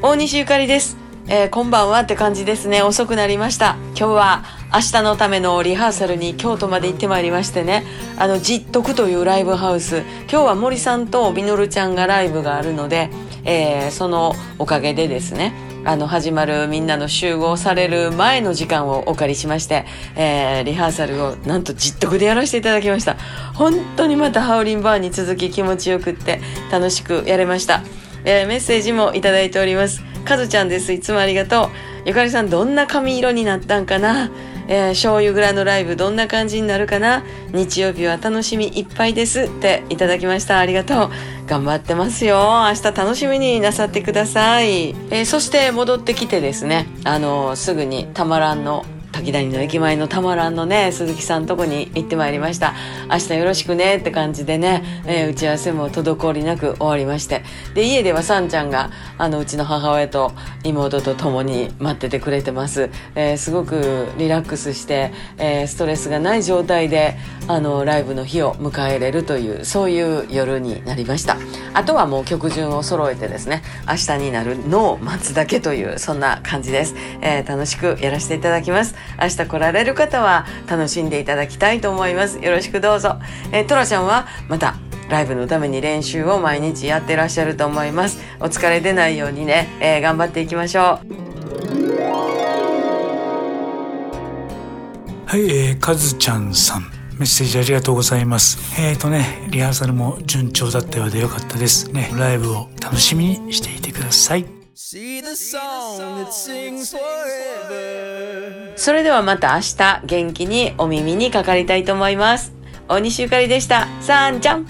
大西ゆかりです。えーこんばんはって感じですね。遅くなりました。今日は明日のためのリハーサルに京都まで行ってまいりましてね。あの、じっとくというライブハウス。今日は森さんとみのるちゃんがライブがあるので、えーそのおかげでですね、あの、始まるみんなの集合される前の時間をお借りしまして、えーリハーサルをなんとじっとくでやらせていただきました。本当にまたハウリンバーに続き気持ちよくって楽しくやれました。えーメッセージもいただいております。かずちゃんです。いつもありがとう。ゆかりさん、どんな髪色になったんかな？えー醤油蔵のライブどんな感じになるかな？日曜日は楽しみいっぱいですっていただきました。ありがとう。頑張ってますよ。明日楽しみになさってください。えーそして戻ってきてですね、あのーすぐにたまらんの滝谷の駅前のたまらんのね鈴木さんとこに行ってまいりました。明日よろしくねって感じでね、えー打ち合わせも滞りなく終わりまして。で家ではさんちゃんがあのうちの母親と妹と共に待っててくれてます、えーすごくリラックスして、えーストレスがない状態であのライブの日を迎えれるというそういう夜になりました。あとはもう曲順を揃えてですね明日になるのを待つだけというそんな感じです、え楽しくやらせていただきます。明日来られる方は楽しんでいただきたいと思いますよろしくどうぞ、えー、トラちゃんはまたライブのために練習を毎日やってらっしゃると思いますお疲れ出ないようにね、えー頑張っていきましょうはい、えー、かずちゃんさん。メッセージありがとうございます。えーとね、リハーサルも順調だったようでよかったですね。ライブを楽しみにしていてください。See the song that sings forever. それではまた明日元気にお耳にかかりたいと思います。大西ゆかりでした。さんちゃん